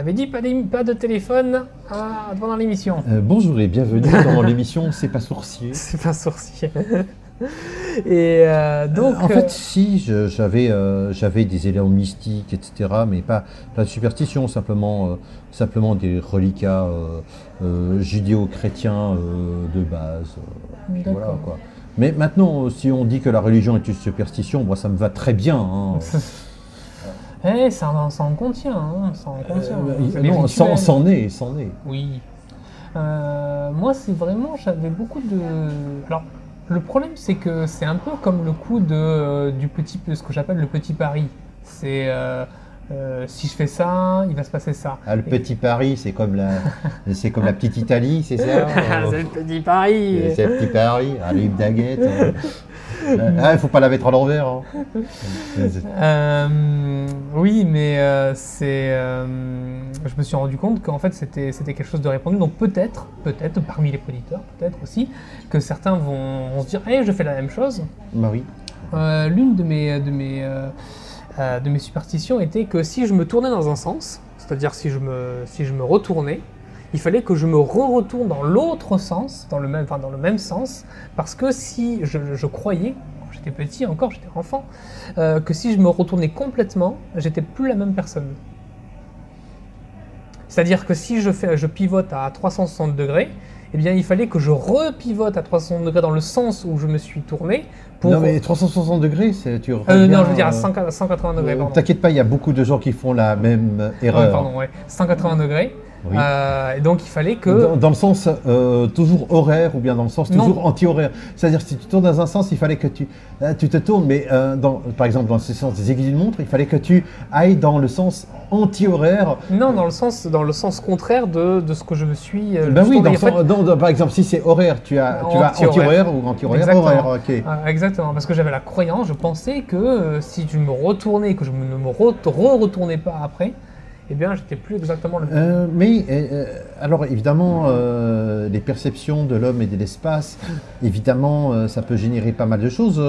Avait dit pas, de téléphone ah, pendant l'émission. Euh, bonjour et bienvenue dans l'émission C'est pas sourcier. C'est pas sourcier. Et euh, donc. en fait, si, j'avais euh, j'avais des éléments mystiques, etc., mais pas, pas de superstition, simplement, euh, simplement des reliquats euh, euh, judéo-chrétiens euh, de base. euh, puis D'accord. voilà, quoi. Mais maintenant, euh, si on dit que la religion est une superstition, moi ça me va très bien. hein. Eh, ça, en- ça en contient, hein, ça en contient. Euh, C'est des non, rituels. sans nez, sans nez. Oui. Euh, moi, c'est vraiment, j'avais beaucoup de. Alors, le problème, c'est que c'est un peu comme le coup de, euh, du petit, ce que j'appelle le petit pari. C'est euh, euh, si je fais ça, il va se passer ça. Ah, le petit Paris, c'est comme la, c'est comme la petite Italie, c'est ça c'est le petit pari. C'est le petit Paris, ah, les baguettes. Euh. Ah, il faut pas la mettre à l'envers. hein. Euh, oui, mais euh, c'est. euh, je me suis rendu compte qu'en fait c'était c'était quelque chose de répandu. Donc peut-être, peut-être parmi les préditeurs, peut-être aussi que certains vont, vont se dire, eh, je fais la même chose. Bah oui. L'une de mes de mes de mes superstitions était que si je me tournais dans un sens, c'est-à-dire si je me si je me retournais, il fallait que je me re-retourne dans l'autre sens, dans le même enfin dans le même sens, parce que si je, je croyais quand j'étais petit encore, j'étais enfant, euh, que si je me retournais complètement, j'étais plus la même personne. C'est-à-dire que si je, fais, je pivote à 360 degrés, eh bien, il fallait que je repivote à 360 degrés dans le sens où je me suis tourné pour. Non mais 360 degrés, c'est tu Euh, non, je veux dire à euh, 100 180 degrés, euh. T'inquiète pas, il y a beaucoup de gens qui font la même euh, Ouais, erreur. pardon, ouais. 180 degrés. Oui. Euh, et donc, il fallait que. Dans, dans le sens euh, toujours horaire ou bien dans le sens toujours anti-horaire. C'est-à-dire si tu tournes dans un sens, il fallait que tu, euh, tu te tournes, mais euh, dans, par exemple dans ce sens des aiguilles d'une montre, il fallait que tu ailles dans le sens anti-horaire. Non, dans le sens, dans le sens contraire de, de ce que je me suis. ben oui, dans. En fait, dans- par exemple si c'est horaire, tu as, tu as Anti-horaire. ou anti-horaire, Exactement. horaire, exactement, parce que j'avais la croyance, je pensais que si je me retournais, que je ne me re- re-retournais pas après, eh bien, j'étais plus exactement le même. Euh, mais euh, euh, alors évidemment, euh, les perceptions de l'homme et de l'espace, évidemment, ça peut générer pas mal de choses.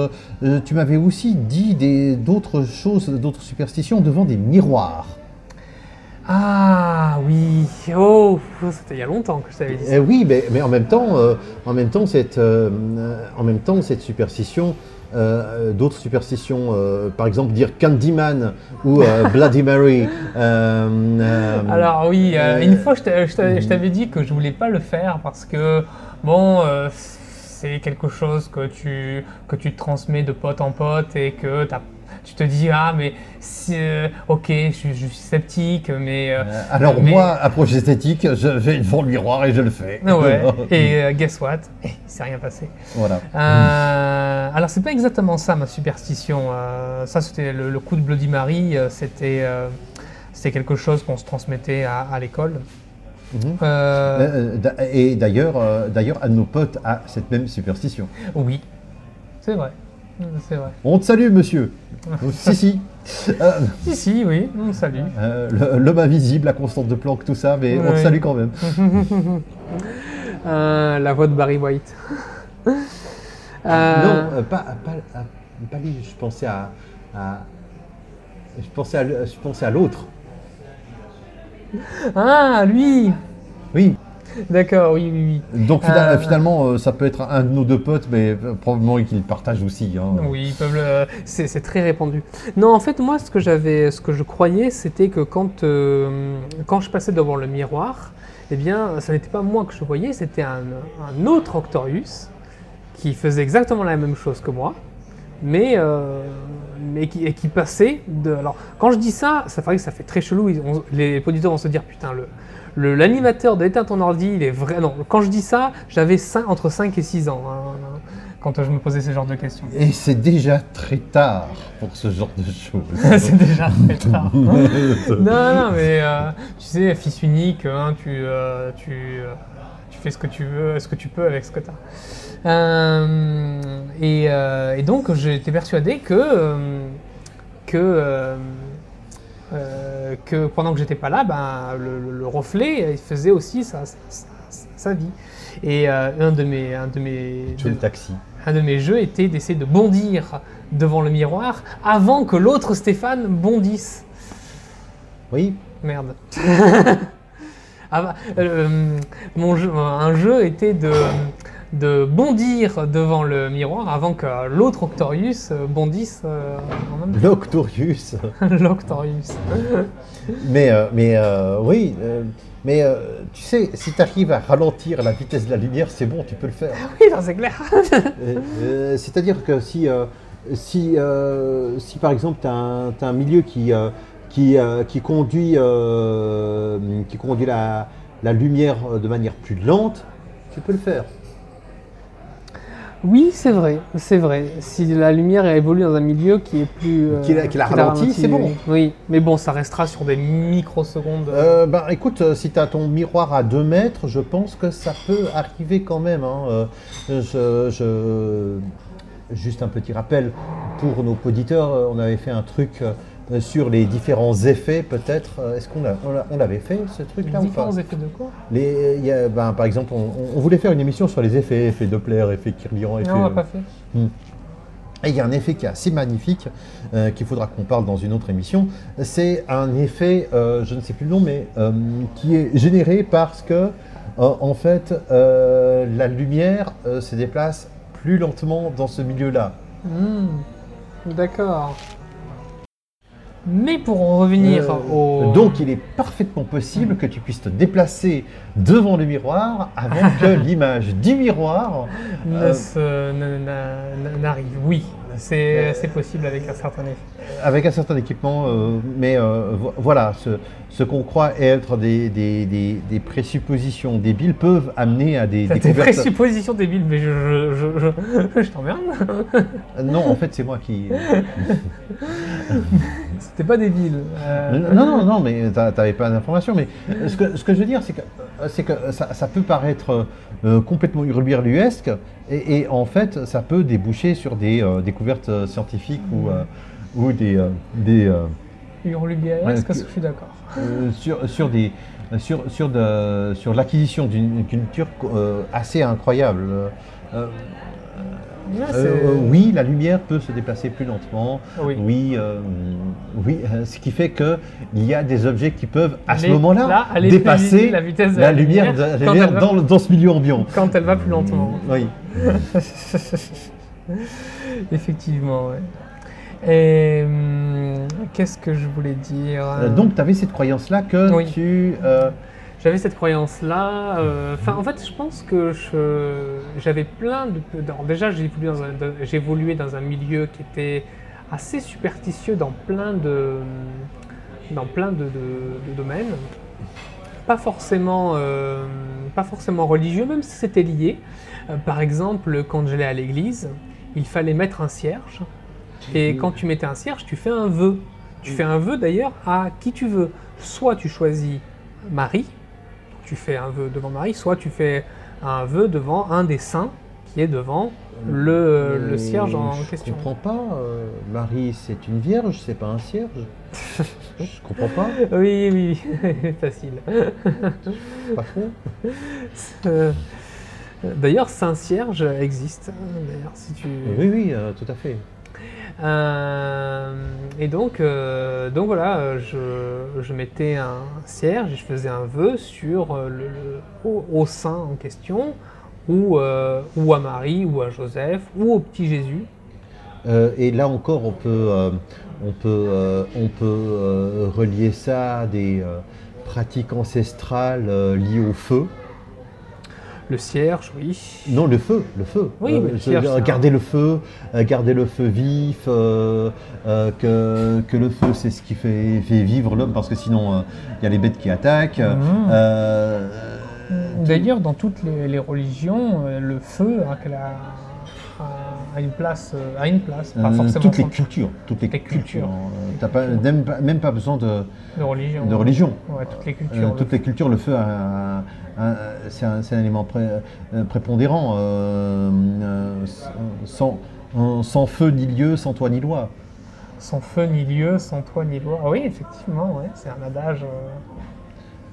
Tu m'avais aussi dit d'autres choses, d'autres superstitions devant des miroirs. Ah oui, oh, c'était il y a longtemps que je t'avais dit ça. Eh oui, mais, mais en même temps, en même temps, cette, en même temps, cette superstition. Euh, d'autres superstitions, euh, par exemple dire Candyman ou euh, Bloody Mary. euh, Alors oui, une fois je je t'avais dit que je voulais pas le faire parce que bon, c'est quelque chose que tu que tu transmets de pote en pote et que t'as- tu te dis ah mais euh, ok je, suis- je suis sceptique mais euh, euh, alors mais- moi, approche esthétique, je vais devant le miroir et je le fais. ouais et guess what? Il s'est rien passé. voilà. Euh, alors c'est pas exactement ça ma superstition. Ça c'était le, le coup de Bloody Mary. c'était c'était quelque chose qu'on se transmettait à, à l'école. Mhm. Euh, Et d'ailleurs, d'ailleurs, un de nos potes a cette même superstition. Oui, c'est vrai. C'est vrai. On te salue, monsieur. si, si. Euh, Si, si, oui, on salue. euh, L'homme invisible, la constante de Planck, tout ça, mais on te salue quand même. Euh, la voix de Barry White. Euh, Non, euh, pas, pas, pas lui, je pensais à. à- je pensais à, je pensais à l'autre. Ah, lui Oui. D'accord, oui, oui, oui. Donc Euh, finalement, euh, ça peut être un de nos deux potes, mais euh, probablement qu'il le partage aussi. hein. Oui, le- c'est, très répandu. Non, en fait, moi, ce que j'avais, ce que je croyais, c'était que quand, euh, quand je passais devant le miroir, eh bien, ça n'était pas moi que je voyais, c'était un, un autre Octorius qui faisait exactement la même chose que moi, mais, euh, mais qui, et qui passait de. Alors, quand je dis ça, ça fait que ça fait très chelou. ils- on- les auditeurs vont se dire, putain, le. L'animateur d'éteindre ton ordi, il est vrai. Non, quand je dis ça, j'avais entre 5 et 6 ans hein, quand je me posais ce genre de questions. Et c'est déjà très tard pour ce genre de choses. c'est déjà très tard. non, non, mais euh, tu sais, fils unique, hein, tu, euh, tu, euh, tu fais ce que tu veux, ce que tu peux avec ce que tu as. et, et donc, j'étais persuadé que, que, euh, que pendant que j'étais pas là, ben, le, le- le reflet, il faisait aussi sa, sa- sa- sa vie. Et euh, un de mes, un de mes, le taxi. un de mes jeux était d'essayer de bondir devant le miroir avant que l'autre Stéphane bondisse. Oui. Merde. Ah bah, euh, mon jeu, un jeu était de, de bondir devant le miroir avant que l'autre Octorius euh, bondisse euh, en même temps. L'Octorius. L'Octorius. Mais, euh, mais euh, oui, mais tu sais, si tu arrives à ralentir la vitesse de la lumière, c'est bon, tu peux le faire. Oui, c'est clair. C'est-à-dire que si, si, si par exemple tu as, un milieu qui, qui, qui conduit, qui conduit la, la lumière de manière plus lente, tu peux le faire. Oui, c'est vrai, c'est vrai. Si la lumière évolue dans un milieu qui est plus... euh, Qui la- qui la ralentit, c'est bon. Oui, mais bon, ça restera sur des microsecondes. Euh, ben, écoute, euh, si tu as ton miroir à 2 mètres, je pense que ça peut arriver quand même. hein. Euh, je- je- Juste un petit rappel pour nos auditeurs, euh, on avait fait un truc euh, sur les différents effets, peut-être. Euh, Est-ce qu'on a- on on fait, ce truc-là ou pas Différents effets de quoi Les- il y a- ben, Par exemple, on, on voulait faire une émission sur les effets, effets Doppler, effets Kirlian, effets... Non, on l'a pas fait. Et il y a un effet qui est assez magnifique, euh, qu'il faudra qu'on parle dans une autre émission. C'est un effet, euh, je ne sais plus le nom, mais euh, qui est généré parce que, euh, en fait, euh, la lumière euh, se déplace plus lentement dans ce milieu-là. Hmm, D'accord. Mais pour en revenir Euh, au... Donc, il est parfaitement possible que tu puisses te déplacer devant le miroir avant que l'image du miroir. euh, n'arrive. Oui, c'est Euh, c'est possible avec un certain effet. avec un certain équipement, euh, mais vo- voilà, ce, ce qu'on croit être des, des, des- des présuppositions débiles peuvent amener à des T'as des découvertes. présuppositions débiles, mais je, je, je, t'emmerde. Non, en fait, c'est moi qui. C'était pas débile. Euh, Non, non, non, mais t'a- t'avais pas d'informations. Mais ce que, ce que je veux dire, c'est que, c'est que ça, ça peut paraître euh, complètement hurluberluesque, et, et en fait, ça peut déboucher sur des euh, découvertes scientifiques ou, ou des. des Hurluberluesque, Ouais, je suis d'accord sur, sur, des, sur, sur, de- sur l'acquisition d'une culture euh, assez incroyable. Euh, Ouais, euh, euh, oui, la lumière peut se déplacer plus lentement. Oui. Oui, euh, oui euh, ce qui fait que il y a des objets qui peuvent à ce moment-là dépasser la vitesse de la la lumière, lumière, de- la quand lumière elle va- dans, ce milieu ambiant. Quand elle va plus lentement. Oui. Effectivement, ouais. Et hum, qu'est-ce que je voulais dire? Donc, tu avais cette croyance-là que Oui. tu. J'avais cette croyance-là. euh, en fait, je pense que j'avais plein de. alors déjà, j'ai évolué, évolué dans un milieu qui était assez superstitieux dans plein de, dans plein de, de- de domaines. Pas forcément, euh, pas forcément religieux, même si c'était lié. Euh, par exemple, quand j'allais à l'église, il fallait mettre un cierge. Et quand tu mettais un cierge, tu fais un vœu. Tu fais un vœu d'ailleurs à qui tu veux. Soit tu choisis Marie, tu fais un vœu devant Marie, soit tu fais un vœu devant un des saints qui est devant le, cierge en je question. comprends pas. euh, Marie, c'est une vierge, c'est pas un cierge. je comprends pas. Oui, oui, oui. facile. Pas. Euh, D'ailleurs, Saint Cierge existe. hein, D'ailleurs, si tu. Oui, oui, euh, tout à fait. Euh, et donc, euh, donc voilà, euh, je, mettais un cierge et je faisais un vœu sur le, au, saint en question, ou, ou à Marie, ou à Joseph, ou au petit Jésus. Et là encore, on peut, on peut, on peut relier ça à des pratiques ancestrales liées au feu. Le cierge, oui. Non, le feu, le feu. Oui, mais le je- cierge, un- garder le feu, euh, garder le feu vif, euh, euh, que, que le feu c'est ce qui fait, fait vivre l'homme, parce que sinon il y a les bêtes qui attaquent. Mhm. Euh, D'ailleurs, dans toutes les, les religions, euh, le feu a, a une place, euh, a une place, pas euh, forcément toutes les cultures, toutes les, Les cultures. euh, t'as pas, même, pas- même pas besoin de, de religion. de religion. Ouais, toutes les Euh, cultures. le toutes les cultures, le feu, c'est un, élément pré- prépondérant. euh, sans, sans feu ni lieu, sans toi ni loi. Sans feu ni lieu, sans toi ni loi. Ah oui, effectivement, ouais, c'est un adage.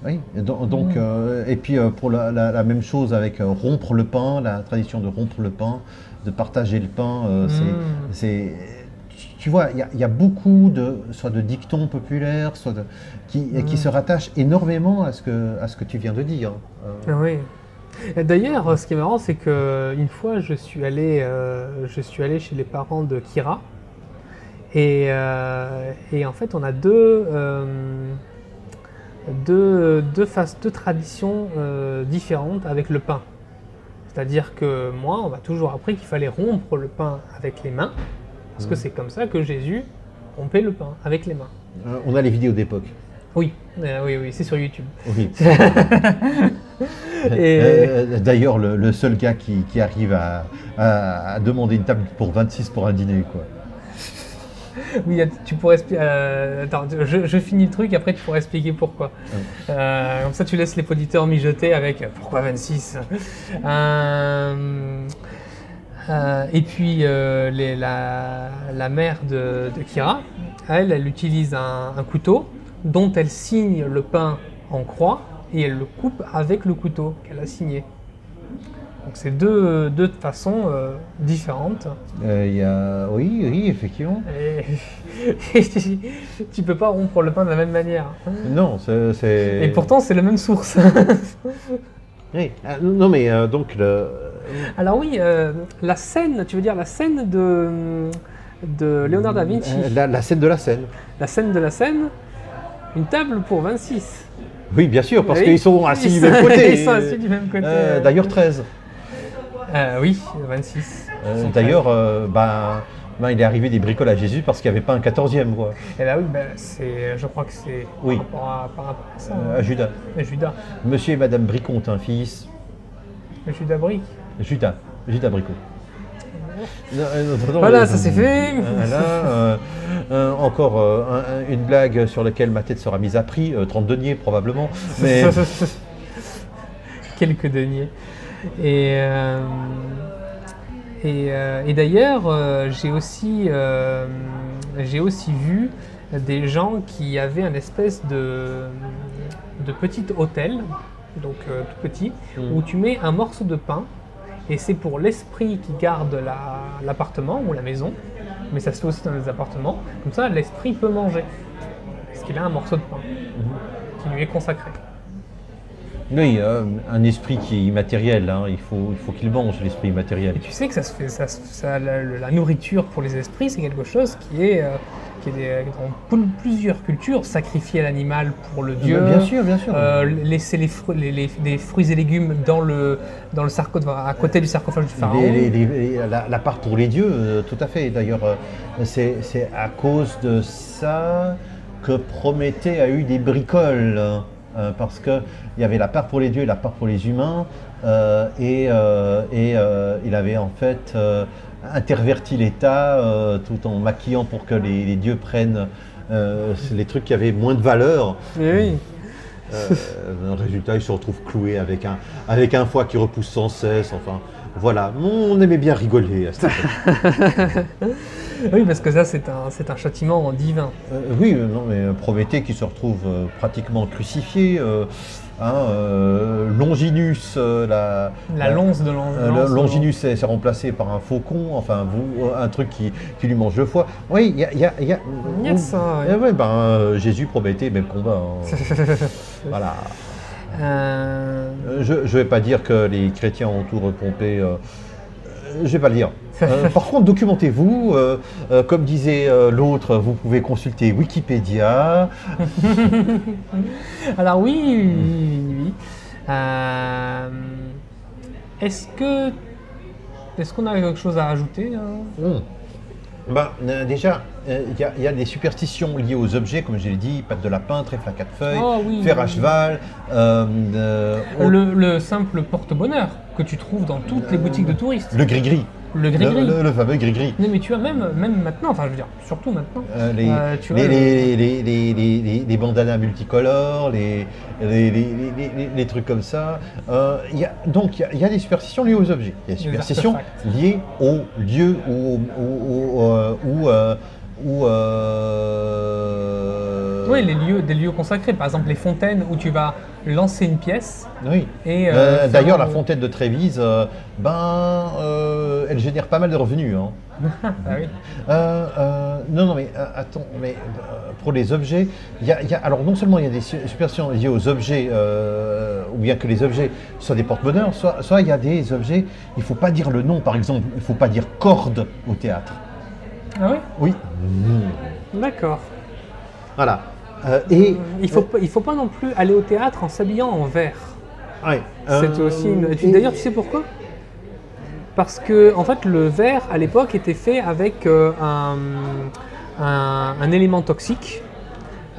Oui, et donc, Mm. euh, et puis euh, pour la, la- la même chose avec euh, rompre le pain, la tradition de rompre le pain, de partager le pain, euh, c'est- Mm. c'est, tu vois, il y, a- il y a beaucoup de, soit de dictons populaires, soit de, qui, qui Mm. se rattachent énormément à ce que, à ce que tu viens de dire. Euh, Ah Oui. D'ailleurs, ce qui est marrant, c'est que une fois, je suis allé, euh, je suis allé chez les parents de Kira, et, euh, et en fait, on a deux, deux, deux, faces- deux traditions différentes avec le pain. C'est-à-dire que moi, on m'a toujours appris qu'il fallait rompre le pain avec les mains, parce que Mhm. c'est comme ça que Jésus rompait le pain avec les mains. euh, on a les vidéos d'époque. Oui, euh, oui, oui, c'est sur YouTube. Oui. Euh, D'ailleurs, le, le seul gars qui, qui arrive à, à- à demander une table pour 26 pour un dîner, quoi. Oui, tu pourrais expliquer. attends, je, je finis le truc, après tu pourrais expliquer pourquoi. Euh, comme ça, tu laisses les auditeurs mijoter avec euh, pourquoi 26 Euh, euh, Et puis, euh, les- la, la mère de, de Kira, elle, elle utilise un, un couteau dont elle signe le pain en croix et elle le coupe avec le couteau qu'elle a signé. Donc, c'est deux, deux façons euh, différentes. Euh, y a... Oui, oui, effectivement. Et, et tu, tu peux pas rompre le pain de la même manière. Non, c'est... Et pourtant, c'est la même source. Oui. Ah, non, mais euh, donc, le... Alors oui, la scène, tu veux dire la scène de, de Léonard da Vinci, la, la scène de la scène. la scène de la scène, une table pour 26. Oui, bien sûr, parce Oui. qu'ils sont assis Ils du même côté. Ils sont assis du même côté. Euh, D'ailleurs, 13. Euh, oui, 26. Euh, D'ailleurs, euh, ben, ben, il est arrivé des bricoles à Jésus parce qu'il n'y avait pas un 14e, quoi. Et là, oui, c'est, je crois que c'est Oui. par, rapport à, par rapport à ça. Hein. à Judas. Et Judas. Monsieur et Madame Bricot ont un fils. Judas Brick. Judas. Judas Bricot. Non, non, non, Voilà, ça c'est fait. Voilà, euh, encore euh, un- un- une blague sur laquelle ma tête sera mise à prix, euh, 30 deniers probablement. Mais Quelques deniers. Et, euh, et, euh, et d'ailleurs, euh, j'ai aussi, j'ai aussi vu des gens qui avaient un espèce de, de petit hôtel, donc tout petit, Mm. où tu mets un morceau de pain, et c'est pour l'esprit qui garde la- l'appartement ou la maison, mais ça se fait aussi dans les appartements. Comme ça, l'esprit peut manger, parce qu'il a un morceau de pain qui lui est consacré. Oui, euh, un esprit qui est immatériel, hein, il faut, il faut qu'il mange l'esprit immatériel. Et tu sais que ça se fait, ça, se- ça- la, la nourriture pour les esprits, c'est quelque chose qui est, euh, qui est des- dans pl- plusieurs cultures, sacrifier l'animal pour le dieu. Bien sûr, bien sûr. euh, laisser les, fruits, les, les- des fruits et légumes dans le, dans le sarcophage, à côté du sarcophage du pharaon. La, la part pour les dieux, euh, tout à fait. D'ailleurs, euh, c'est à cause de ça que Prométhée a eu des bricoles. Euh, parce qu'il y avait la part pour les dieux et la part pour les humains. euh, et euh, et, il avait en fait interverti l'État tout en maquillant pour que les, les dieux prennent les trucs qui avaient moins de valeur. Eh oui. Résultat, il se retrouve cloué avec un, avec un foie qui repousse sans cesse. Enfin, voilà. On aimait bien rigoler à cette oui, parce que ça, c'est un, c'est un châtiment divin. Euh, oui, euh, non, mais Prométhée qui se retrouve euh, pratiquement crucifié. euh, hein, Longinus, la, La lonce de le- Longinus s'est remplacé par un faucon, enfin vous, un truc qui, qui lui mange le foie. Oui, il y a, y a- il y a- Il y a de ça, ouais. Eh ouais, ben, Jésus, Prométhée, même combat. hein. voilà. Euh, Je ne vais pas dire que les chrétiens ont tout repompé. euh, euh, je vais pas le dire. Euh, par contre, documentez-vous. euh, euh, comme disait l'autre, vous pouvez consulter Wikipédia. Alors oui, oui, oui, est-ce que est-ce qu'on a quelque chose à hein? Hmm. Ben, euh, déjà, euh, il y, a- il y a des superstitions liées aux objets, comme je l'ai dit, pattes de lapin, trèfle à quatre feuilles, Oh oui, fer à oui. cheval. euh, euh, le, le simple porte-bonheur que tu trouves dans toutes les boutiques de touristes. le gris-gris. Le gris-gris. le- le fameux gris-gris. Non mais tu as même, même maintenant, enfin je veux dire, surtout maintenant. Euh, les, Euh, tu les, vois, les, les, bandanas multicolores, les, les, trucs comme ça. Euh, il y a, donc il y a- il y, a des superstitions liées aux objets. Il y a des superstitions liées aux lieux ou... ou, ou, ou, ou, euh, Oui, les lieux, des lieux consacrés, par exemple les fontaines où tu vas lancer une pièce Oui. et. Euh, euh, D'ailleurs, la fontaine de Trévise, ben, qu'elle génère pas mal de revenus. hein. Ah oui. Euh, euh, non, non, mais euh, attends, mais pour les objets, il y a, il y a- alors non seulement il y a des su- superstitions liées aux objets, ou bien que les objets soient des porte-bonheur, soit, soit il y a des objets, il faut pas dire le nom, par exemple, il faut pas dire corde au théâtre. Ah oui Oui. D'accord. Voilà. Euh, et Il faut, il faut pas non plus aller au théâtre en s'habillant en vert. ouais, C'est euh, aussi une... et D'ailleurs, tu sais pourquoi? Parce que, en fait, le verre, à l'époque, était fait avec euh, un, un- un élément toxique.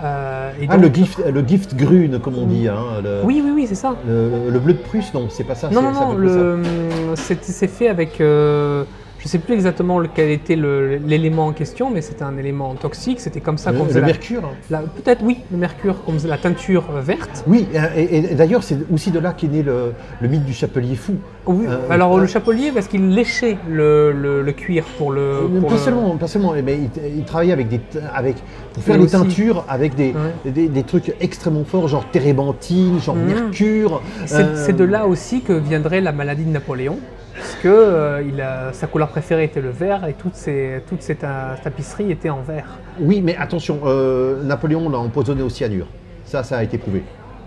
Euh, et Ah, donc- le gift, le gift grune, comme on dit. Hein, le, Oui, oui, oui, c'est ça. le, le bleu de Prusse, non, c'est pas ça. Non, c'est- non, non, c'est c'est fait avec. euh, je sais plus exactement lequel était le- l'élément en question, mais c'était un élément toxique. C'était comme ça Le- qu'on le faisait la- mercure. la- Peut-être, oui, le mercure, qu'on faisait la teinture euh, verte. Oui, et, et- et d'ailleurs, c'est aussi de là qu'est né le, le mythe du chapelier fou. Oui, Euh, alors euh, le chapelier, parce qu'il léchait le, le- le cuir pour le. Euh, pour pas, le- seulement, pas seulement, mais il, il travaillait avec des, avec, pour faire aussi- teintures avec des, Ouais. des, des trucs extrêmement forts, genre térébenthine, genre Mhm. mercure. C'est euh, de là aussi que viendrait la maladie de Napoléon, que euh, il a- sa couleur préférée était le vert et toutes ces, toutes ces ta- tapisseries étaient en vert. Oui, mais attention, euh, Napoléon l'a empoisonné au cyanure. Ça, ça a été prouvé.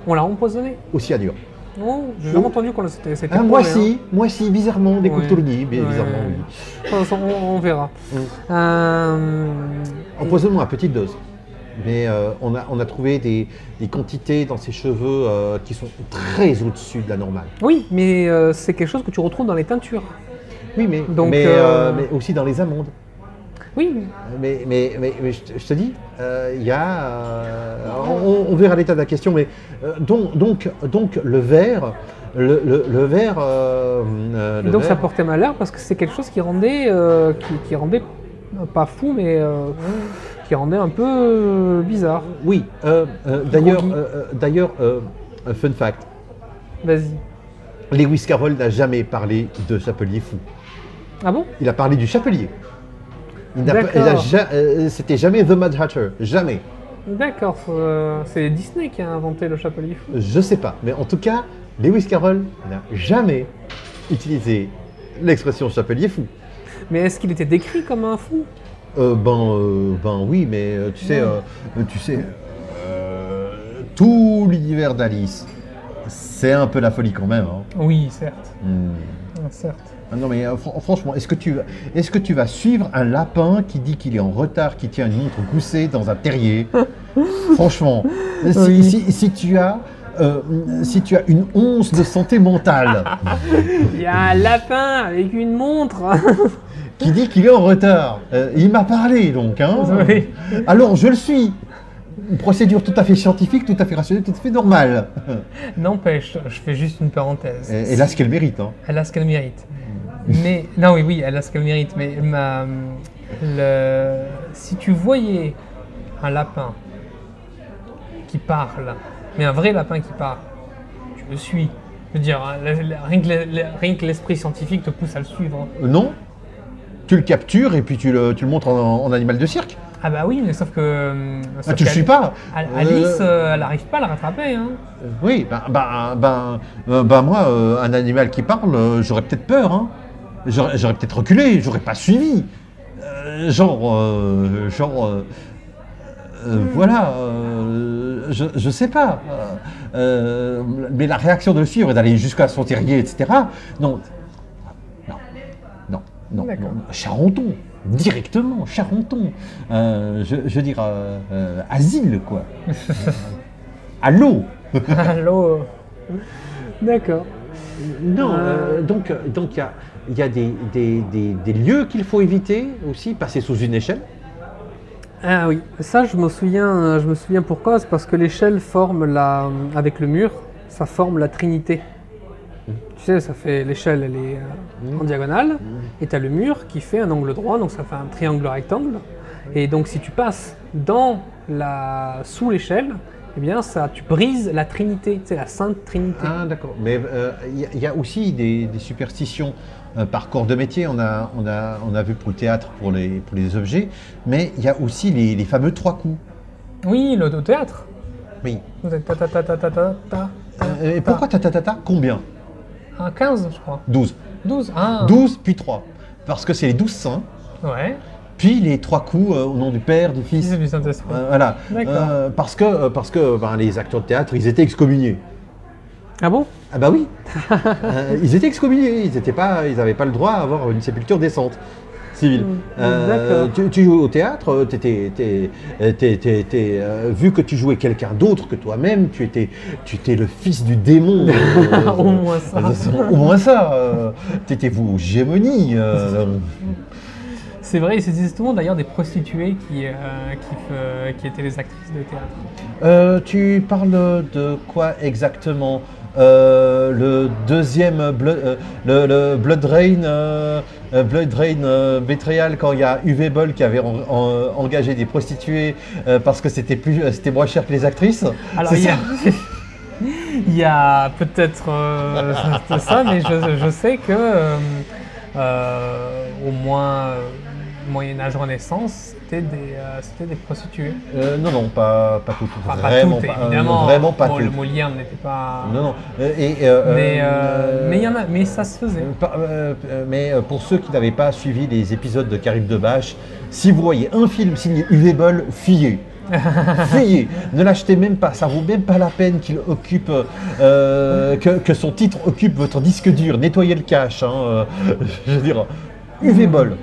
On l'a empoisonné? Au cyanure. Non, j'ai jamais entendu qu'on c'était Ah, moi hein. si, moi si, bizarrement, des mais Ouais, bizarrement, oui. De on verra. Mm. Euh, Empoisonnement à petite dose. Mais euh, on, a, on a trouvé des, des quantités dans ses cheveux euh, qui sont très au-dessus de la normale. oui, mais euh, c'est quelque chose que tu retrouves dans les teintures. Oui, mais, Donc, mais, mais aussi dans les amandes. Oui, Mais, mais, mais, mais je, te, je te dis, il y a. on, on verra l'état de la question, mais donc, donc, donc le verre. Le, le, le verre. le donc ça portait malheur parce que c'est quelque chose qui rendait, qui, qui rendait pas fou, mais qui rendait un peu euh, bizarre. Oui, euh, euh, d'ailleurs, d'ailleurs un fun fact Vas-y. Lewis Carroll n'a jamais parlé de chapelier fou. Ah bon? Il a parlé du chapelier. Il n'a ja- C'était jamais The Mad Hatter, jamais. D'accord, c'est Disney qui a inventé le chapelier fou. Je sais pas, mais en tout cas, Lewis Carroll n'a jamais utilisé l'expression chapelier fou. Mais est-ce qu'il était décrit comme un fou? Euh, ben, euh, ben oui, mais euh, tu sais, euh, tu sais, tout l'univers d'Alice, c'est un peu la folie quand même. hein. Oui, certes. Hmm. certes. Ah Non mais euh, fran- franchement, est-ce que tu vas- est-ce que tu vas suivre un lapin qui dit qu'il est en retard, qui tient une montre goussée dans un terrier? Franchement, si, Oui. si- si tu as euh, si tu as une once de santé mentale Il y a un lapin avec une montre. qui dit qu'il est en retard, euh, il m'a parlé donc. Hein Oui. Alors je le suis. Une procédure tout à fait scientifique, tout à fait rationnelle, tout à fait normale. N'empêche, je fais juste une parenthèse. Et, et là, ce qu'elle mérite. Hein. Elle a ce qu'elle mérite. Mais non, oui, oui, elle a ce qu'elle mérite. Mais ma, le, si tu voyais un lapin qui parle, mais un vrai lapin qui parle, tu le suis. Je veux dire, hein, que rien que l'esprit scientifique te pousse à le suivre. hein. Euh, non Tu le captures et puis tu le, tu le montres en, en animal de cirque. Ah bah oui, mais sauf que. euh, Ah, tu le qu'Ali- suis pas Euh, Alice, euh, elle n'arrive pas à le rattraper. Hein. Euh, Oui, ben, ben, ben, euh, ben moi, euh, un animal qui parle, euh, j'aurais peut-être peur. Hein. J'aurais j'aurais peut-être reculé, j'aurais pas suivi. Euh, genre, euh, genre, euh, euh, voilà, euh, je, je sais pas. Euh, euh, mais la réaction de le suivre et d'aller jusqu'à son terrier, etc. Non, non. Charenton, directement, Charenton. Euh, je, je veux dire, euh, euh, asile, quoi. à l'eau. Allô D'accord. Non, Euh. euh, donc donc il y a, il y a des, des, des- des lieux qu'il faut éviter aussi, passer sous une échelle? Ah oui, ça je me souviens, je me souviens pourquoi, c'est parce que l'échelle forme la, avec le mur, ça forme la trinité. Tu sais, ça fait l'échelle, elle est euh, en diagonale, et tu as le mur qui fait un angle droit, donc ça fait un triangle rectangle. Et donc si tu passes dans la, sous l'échelle, eh bien ça, tu brises la trinité, c'est la sainte trinité. Ah d'accord. Mais euh, il y a- il y, a aussi des, des superstitions euh, par corps de métier. On a, on, a, on a vu pour le théâtre, pour les, pour les objets, mais il y a aussi les, les fameux trois coups. Oui, le, théâtre. Oui. Vous êtes ta ta ta ta ta ta ta. Euh, et pourquoi ta ta ta ta? Combien? Un 15, je crois. 12. 12. Ah. 12 puis 3. parce que c'est les douze saints, Ouais. puis les trois coups euh, au nom du Père, du Fils. Fils du Saint-Esprit. Euh, voilà. D'accord. Euh, parce que, parce que ben, les acteurs de théâtre, ils étaient excommuniés. Ah bon? Ah bah oui. Euh, ils étaient excommuniés. Ils n'avaient pas, ils avaient pas le droit à avoir une sépulture décente. Civile. Mm, Euh, tu, tu joues au théâtre, euh, t'étais- euh, vu que tu jouais quelqu'un d'autre que toi-même, tu étais, tu étais le fils du démon. Au moins ça. Au moins ça. T'étais vous gémonie. euh, C'est vrai, existe souvent d'ailleurs des prostituées qui, euh, qui, qui étaient les actrices de théâtre. Euh, tu parles de quoi exactement? Le deuxième Blood, le, le Blood Rain, Blood Rain euh, Betrayal, quand il y a Uwe Boll qui avait en- en- engagé des prostituées euh, parce que c'était plus, euh, c'était moins cher que les actrices. Alors il y a, il y a peut-être euh, ça, mais je, je sais que euh, euh, au moins euh, Moyen Âge Renaissance, c'était des, euh, c'était des prostituées. Euh, non, non, pas, pas toutes. Enfin, pas vraiment toutes, pas, euh, évidemment. vraiment pas Bon, Le toutes. Molière n'était pas. Non, non. Et, Mais mais il y en a, mais ça se faisait. Mais pour ceux qui n'avaient pas suivi les épisodes de Karim Debache, si vous voyez un film signé Uwe Boll, fuyez. fuyez. Ne l'achetez même pas. Ça vaut même pas la peine qu'il occupe, euh, que, que son titre occupe votre disque dur. Nettoyez le cache. hein, euh, je veux dire, Uwe Boll.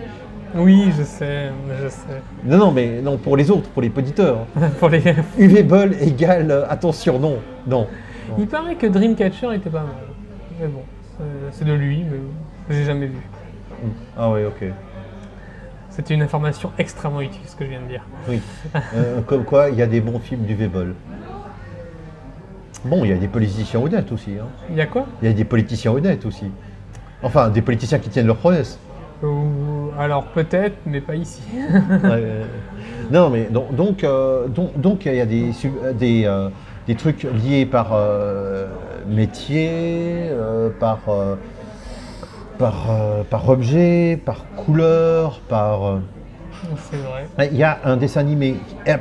Oui, je sais, je sais. Non, non, mais non pour les autres, pour les auditeurs. Pour les... Uwe Boll égale euh, attention, non, non. Il paraît que Dreamcatcher était pas mal. Mais bon, euh, c'est de lui, mais j'ai jamais vu. Ah oui, ok. C'était une information extrêmement utile ce que je viens de dire. Oui. Euh, comme quoi, il y a des bons films d'Uwe Boll. Bon, il y a des politiciens honnêtes aussi. hein. Il y a quoi? Il y a des politiciens honnêtes aussi. Enfin, des politiciens qui tiennent leurs promesses. Ou- Alors peut-être, mais pas ici. Ouais, non, mais donc, donc, euh, donc, donc, il y a des, euh, des, euh, des trucs liés par euh, métier, par, par, par objet, par couleur, par. c'est vrai. Il y a un dessin animé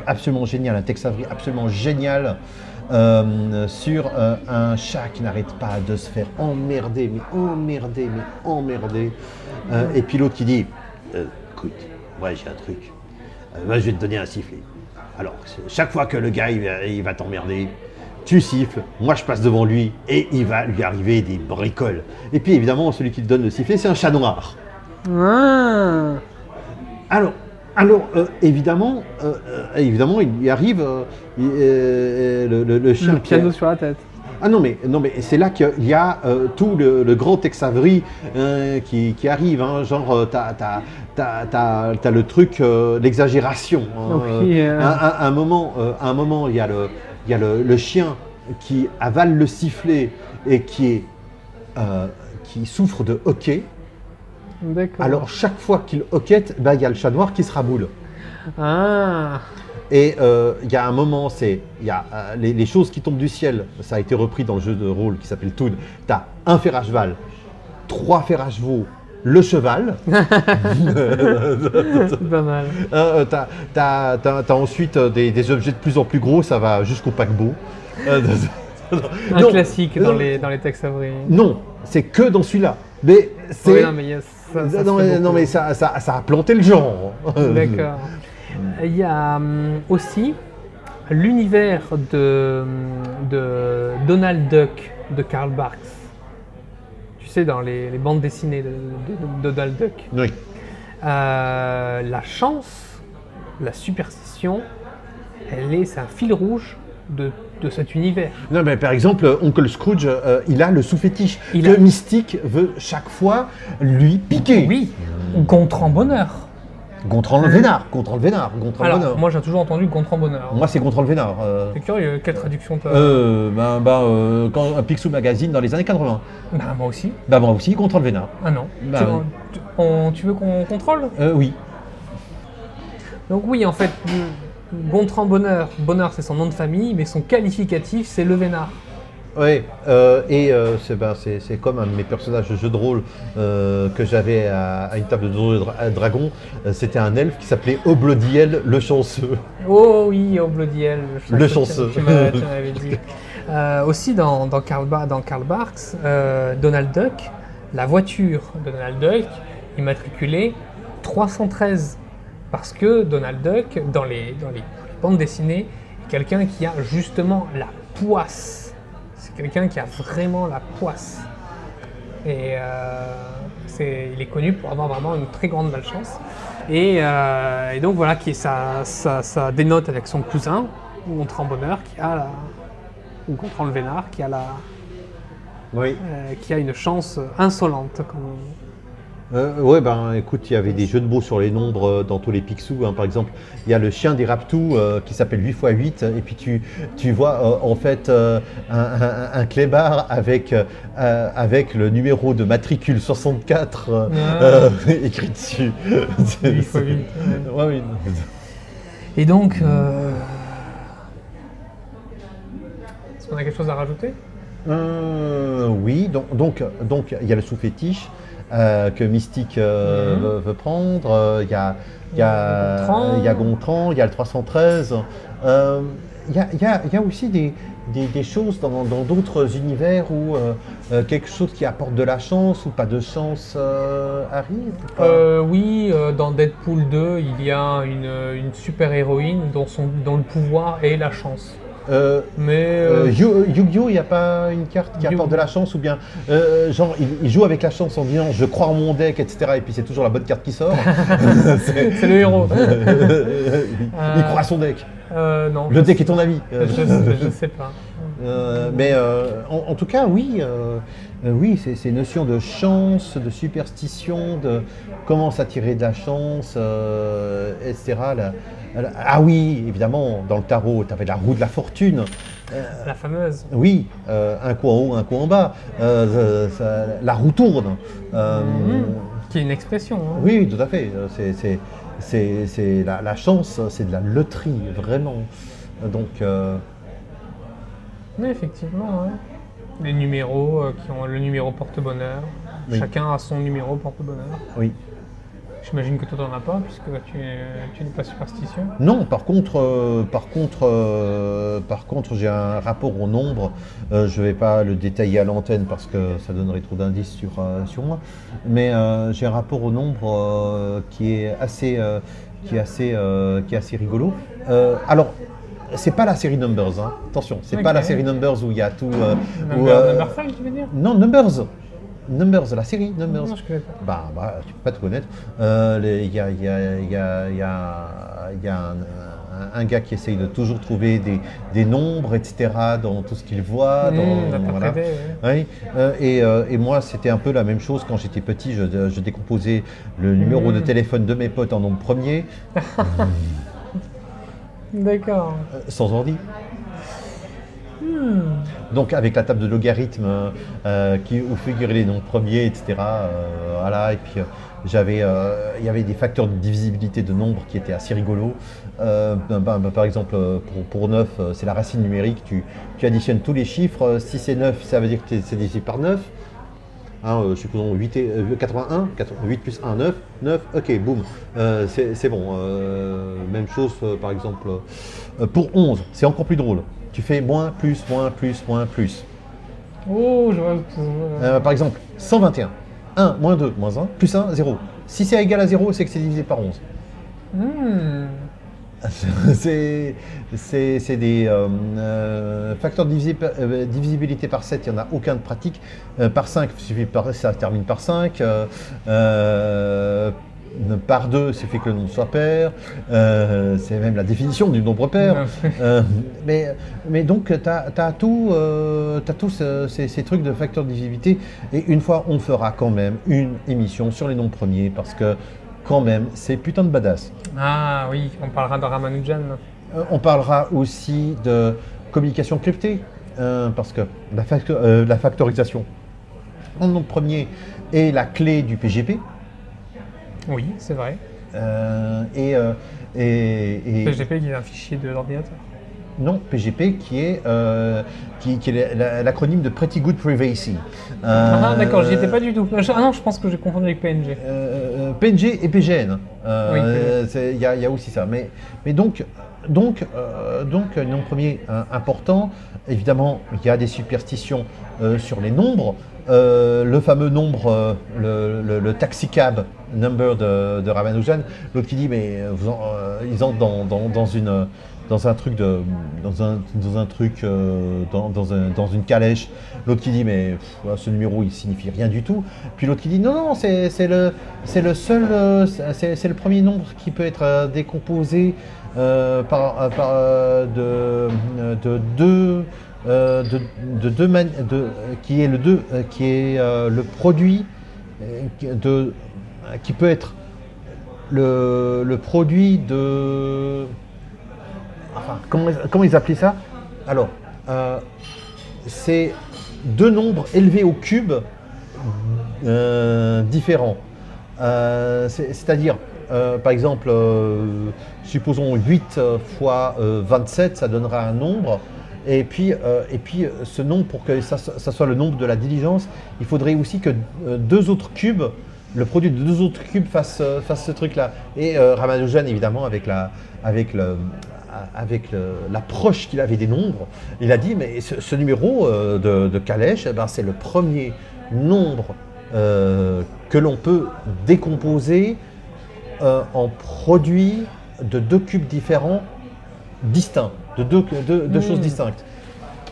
absolument génial, un Tex Avery absolument génial euh, sur euh, un chat qui n'arrête pas de se faire emmerder, mais emmerder, mais emmerder. Euh, et puis l'autre qui dit Écoute, moi j'ai un truc. Moi je vais te donner un sifflet. Alors, chaque fois que le gars il va, il va t'emmerder, tu siffles, moi je passe devant lui et il va lui arriver des bricoles. Et puis évidemment, celui qui te donne le sifflet, c'est un chat noir. Ah. Alors, alors euh, évidemment, euh, euh, évidemment, il lui arrive euh, le, le- le chien Le piano sur la tête. Ah non mais non mais c'est là qu'il y a tout le, le grand Tex Avery euh, qui, qui arrive, hein, genre t'as t'as- t'as- t'as- t'as le truc, l'exagération. hein, euh. à, un moment, à un moment, il y a le il y a le, chien qui avale le sifflet et qui est qui souffre de hoquet. Alors chaque fois qu'il hoquette, ben, il y a le chat noir qui se raboule. Ah. Et euh, il y a un moment, c'est il y a euh, les, les choses qui tombent du ciel. Ça a été repris dans le jeu de rôle qui s'appelle Toon. Tu as un fer à cheval, trois chevaux, le cheval. C'est pas mal. Euh, tu as, ensuite euh, des, des objets de plus en plus gros, ça va jusqu'au paquebot. Euh, Un non, classique dans les, dans les textes Avery. Non, c'est que dans celui-là. Mais c'est. Oui, non, mais ça, ça se non, fait mais, non, beaucoup. mais ça, ça, ça a planté le genre. D'accord. Il y a hum, aussi l'univers de, de Donald Duck de Karl Barks. Tu sais, dans les, les bandes dessinées de, de- de Donald Duck. Oui. Euh, la chance, la superstition, elle est, c'est un fil rouge de, de cet univers. Non, mais par exemple, Oncle Scrooge, euh, il a le sous-fétiche que a- Mystique veut chaque fois lui piquer. Oui, Gontran Bonheur. Gontran le Vénard, Gontran le Vénard, Gontran le Alors, Vénard. moi j'ai toujours entendu Gontran Bonheur. Moi, c'est Gontran le Vénard. euh. C'est curieux, quelle traduction t'as Euh, ben, ben, euh, quand un Picsou Magazine dans les années 80. Bah, moi aussi. Bah, moi aussi, Gontran le Vénard. Ah non. Tu, on- tu veux qu'on contrôle? Euh, oui. Donc oui, en fait, Gontran Bonheur, Bonheur c'est son nom de famille, mais son qualificatif c'est Le Vénard. Ouais, euh, et euh, c'est ben, comme un de mes personnages de jeu de rôle euh, que j'avais à, à une table de Dra- Dragon. C'était un elfe qui s'appelait Oblodiel le chanceux. Oh oui, Oblodiel. Le chanceux. Tu m'as- tu m'avais dit. Aussi dans, dans, Karl, dans Karl Barks, Donald Duck, la voiture de Donald Duck immatriculé 313. Parce que Donald Duck, dans les, dans les bandes dessinées, est quelqu'un qui a justement la poisse. C'est quelqu'un qui a vraiment la poisse. Et euh, il est connu pour avoir vraiment une très grande malchance. Et, euh, et donc voilà, qui, ça, ça, ça dénote avec son cousin, Gontran Bonheur, qui a la, ou Gontran le Vénard, qui a, la, Oui. euh, qui a une chance insolente. comme Euh, ouais, ben écoute, il y avait des jeux de mots sur les nombres euh, dans tous les Picsou. hein. Par exemple, il y a le chien des Raptous euh, qui s'appelle 8 x 8 et puis tu, tu vois euh, en fait un, un, un clébard avec, avec le numéro de matricule 64 euh, Ah. écrit dessus. 8 x 8. Ouais, oui. Et donc, euh, est-ce qu'on a quelque chose à rajouter? Oui, donc donc donc il y a le sous-fétiche euh, que Mystique euh, Mhm. veut, veut prendre. euh, Il y a y a Gontran. il y a Gontran, il y a le 313. euh, Il y, a, y aussi des, des- des choses dans d'autres univers où quelque chose qui apporte de la chance ou pas de chance arrive. pas? Oui, dans Deadpool 2, il y a une, une super héroïne dont, dont le pouvoir est la chance. Euh, Mais euh, euh, Yu- Yu-Gi-Oh, il n'y a pas une carte qui apporte de la chance ou bien euh, genre il, il joue avec la chance en disant je crois en mon deck etc et puis c'est toujours la bonne carte qui sort. C'est- le héros. il croit à son deck. Non, Le deck est ton ami. Je, je sais pas. mais en, en tout cas, oui, euh, oui, ces notions de chance, de superstition, de comment s'attirer de la chance, euh, etc. La- ah oui, évidemment, dans le tarot, tu avais la roue de la fortune. La fameuse. Oui, euh, un coup en haut, un coup en bas. Euh, ça- la roue tourne. Euh. Qui est une expression. hein. Oui, tout à fait. Euh, C'est, c'est, c'est, c'est la, la chance, c'est de la loterie, vraiment. Donc, euh, Oui, effectivement. ouais. Les numéros euh, qui ont le numéro porte-bonheur. Oui. Chacun a son numéro porte-bonheur. oui. J'imagine que toi t'en as pas puisque tu, es- tu n'es pas superstitieux. Non, par contre, euh, par contre, euh, par contre, j'ai un rapport au nombre. Euh, je ne vais pas le détailler à l'antenne parce que ça donnerait trop d'indices sur, euh, sur moi. Mais j'ai un rapport au nombre qui est assez, qui est assez, qui est assez rigolo. Alors. C'est pas la série Numbers, hein. attention, c'est pas Ok. la série Numbers où il y a tout. euh, où, Number, euh, number five, tu veux dire? Non, Numbers, Numbers, la série Numbers. Non, je connais pas. Bah, bah, tu peux pas te connaître. Euh, Il y, a, il y, a, il y, a, il y, a, il y a un, un- un gars qui essaye de toujours trouver des, des nombres, etc., dans tout ce qu'il voit. Dans, voilà. ouais. Euh, et, euh, et moi, c'était un peu la même chose quand j'étais petit. Je, je décomposais le numéro de Mhm. téléphone de mes potes en nombre premier, D'accord. euh, sans ordi. Hmm. Donc avec la table de logarithme euh, qui, où figuraient les nombres premiers, etc. euh, voilà, et puis euh, j'avais, il y avait des facteurs de divisibilité de nombres qui étaient assez rigolos. Ben, ben, ben, par exemple, pour, pour 9, euh, c'est la racine numérique. Tu, additionnes tous les chiffres. Si c'est 9, ça veut dire que c'est divisé par 9. Hein, supposons 8 et, euh, 81, 8 plus 1, 9, 9, ok, boum, c'est bon. Même chose, par exemple, pour 11, c'est encore plus drôle. Tu fais moins, plus, moins, plus, moins, plus. Oh, je vois. Euh, par exemple, 121, 1, moins 2, moins 1, plus 1, 0. Si c'est égal à 0, c'est que c'est divisé par 11. Hmm. c'est des euh, euh, facteurs de euh, divisibilité par 7, il n'y en a aucun de pratique. Par 5, il suffit par, ça termine par 5. Par 2, il suffit que le nombre soit pair. Euh, c'est même la définition du nombre pair. Euh, mais, mais donc, tu as, tout, euh, tous ces, ces trucs de facteurs de divisibilité. Et une fois, on fera quand même une émission sur les nombres premiers parce que, quand même, c'est putain de badass. Ah oui, on parlera de Ramanujan. On parlera aussi de communication cryptée, parce que la factorisation en nombre premier est la clé du PGP. Oui, c'est vrai. euh, et, euh, et- et- PGP qui est un fichier de l'ordinateur. non, PGP qui est, euh, qui, qui est la- l'acronyme de Pretty Good Privacy. Euh, Ah d'accord, j'y étais pas du tout. Ah non, je pense que j'ai confondu avec PNG. euh, PNG et PGN. Oui, Il y, y a aussi ça. Mais, mais donc, donc, donc, nom premier important. Évidemment, il y a des superstitions sur les nombres. Euh, le fameux nombre, euh, le, le- le taxicab number de, de Ramanujan. L'autre qui dit, mais euh, ils entrent dans, une dans un truc dans un, dans un truc euh, dans, dans dans une calèche l'autre qui dit mais ce numéro il signifie rien du tout puis l'autre qui dit non non c'est le c'est le seul c'est le premier nombre qui peut être décomposé par, de, de deux de, de qui est le deux euh, qui est euh, le produit euh, de qui peut être le, le produit de enfin, comment, comment ils appelaient ça? Alors, euh, c'est deux nombres élevés au cube euh, différents. Euh, c'est- C'est-à-dire, euh, par exemple, euh, supposons 8 fois euh, 27, ça donnera un nombre. Et puis, euh, et puis euh, ce nombre, pour que ça, soit le nombre de la diligence, il faudrait aussi que euh, deux autres cubes, le produit de deux autres cubes fasse, fasse ce truc-là. Et euh, Ramanujan, évidemment, avec la, avec le, avec l'approche qu'il avait des nombres, il a dit mais ce, numéro de, de calèche, eh ben, c'est le premier nombre que l'on peut décomposer en produits de deux cubes différents, distincts, de deux, deux- deux Mm. choses distinctes.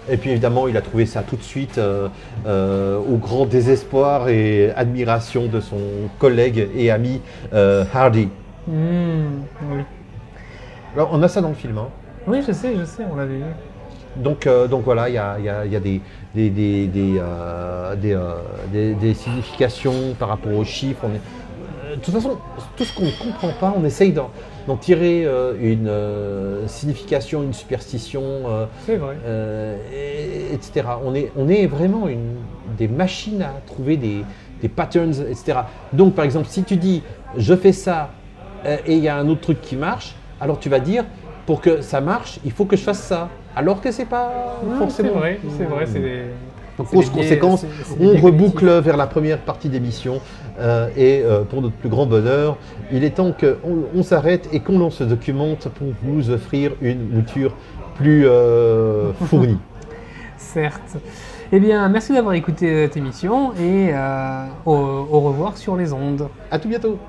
Et puis évidemment, il a trouvé ça tout de suite euh, euh, au grand désespoir et admiration de son collègue et ami euh, Hardy. Oui. Alors, on a ça dans le film. hein. oui, je sais, je sais, on l'avait vu. Donc, donc voilà, il y a, y a- y a des, des, des, des, des, des- significations par rapport aux chiffres. On est- de toute façon, tout ce qu'on ne comprend pas, on essaye d'en d'en tirer euh, une euh, signification, une superstition, euh, C'est vrai. et- etc. On est, on est vraiment une, des machines à trouver des, des patterns, etc. Donc, par exemple, si tu dis je fais ça et il y a un autre truc qui marche, alors tu vas dire pour que ça marche, il faut que je fasse ça. Alors que c'est pas Non, forcément. C'est vrai, c'est vrai, c'est des. Donc, biais- conséquence, on reboucle vers la première partie d'émission euh, et euh, pour notre plus grand bonheur, il est temps qu'on on, s'arrête et qu'on lance ce documente pour vous offrir une mouture plus euh, fournie. Certes. Eh bien, merci d'avoir écouté cette émission et euh, au, au revoir sur les ondes. à tout bientôt